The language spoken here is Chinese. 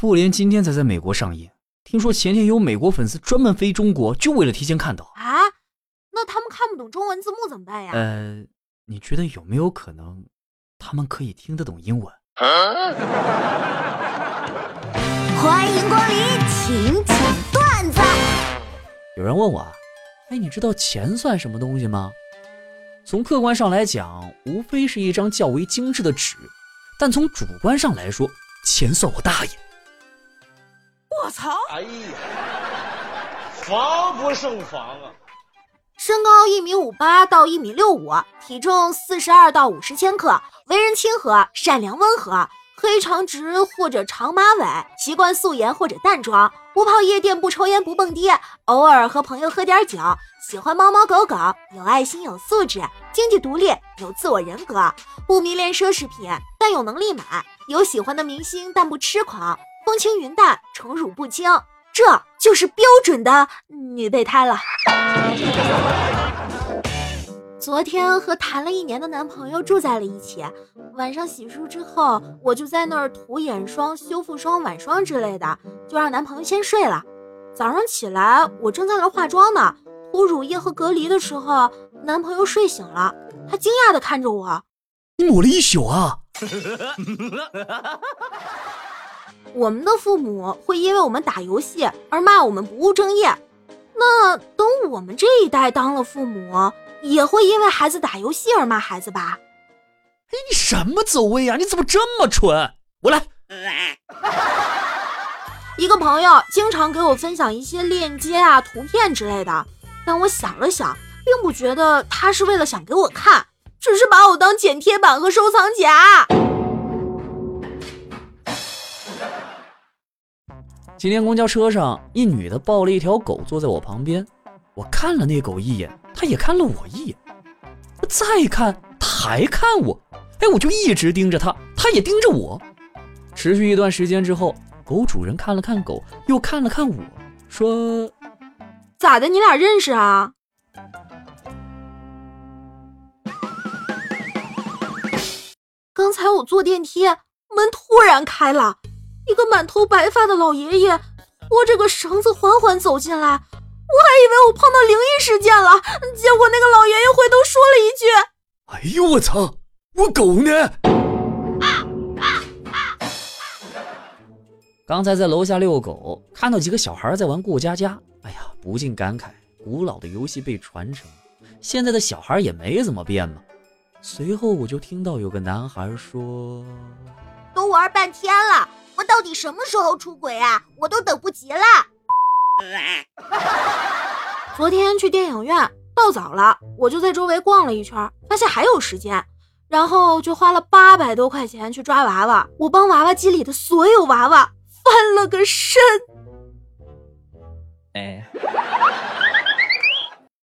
复联今天才在美国上映，听说前天有美国粉丝专门飞中国，就为了提前看到。啊，那他们看不懂中文字幕怎么办呀？呃，你觉得有没有可能，他们可以听得懂英文？欢迎光临，请讲段子。有人问我，哎，你知道钱算什么东西吗？从客观上来讲，无非是一张较为精致的纸，但从主观上来说，钱算我大爷。我操！哎呀，防不胜防啊！身高一米五八到一米六五，体重四十二到五十千克，为人亲和、善良、温和，黑长直或者长马尾，习惯素颜或者淡妆，不泡夜店，不抽烟，不蹦迪，偶尔和朋友喝点酒，喜欢猫猫狗狗，有爱心，有素质，经济独立，有自我人格，不迷恋奢侈品，但有能力买，有喜欢的明星，但不痴狂，风轻云淡，宠辱不惊。这就是标准的女备胎了。昨天和谈了一年的男朋友住在了一起，晚上洗漱之后，我就在那儿涂眼霜、修复霜、晚霜之类的，就让男朋友先睡了。早上起来，我正在那儿化妆呢，涂乳液和隔离的时候，男朋友睡醒了，他惊讶地看着我：“你抹了一宿啊？”我们的父母会因为我们打游戏而骂我们不务正业，那等我们这一代当了父母，也会因为孩子打游戏而骂孩子吧？哎，你什么走位啊？你怎么这么蠢？我来。一个朋友经常给我分享一些链接啊、图片之类的，但我想了想，并不觉得他是为了想给我看，只是把我当剪贴板和收藏夹。今天公交车上，一女的抱了一条狗坐在我旁边，我看了那狗一眼，它也看了我一眼，再看，它还看我，哎，我就一直盯着它，它也盯着我。持续一段时间之后，狗主人看了看狗，又看了看我，说：“咋的？你俩认识啊？”刚才我坐电梯，门突然开了。一个满头白发的老爷爷拖着个绳子缓缓走进来，我还以为我碰到灵异事件了，结果那个老爷爷回头说了一句：“哎呦我操，我狗呢？”刚才在楼下遛狗，看到几个小孩在玩过家家，哎呀，不禁感慨，古老的游戏被传承，现在的小孩也没怎么变嘛。随后我就听到有个男孩说：“都玩半天了。”我到底什么时候出轨啊？我都等不及了。昨天去电影院到早了，我就在周围逛了一圈，发现还有时间，然后就花了八百多块钱去抓娃娃。我帮娃娃机里的所有娃娃翻了个身。哎。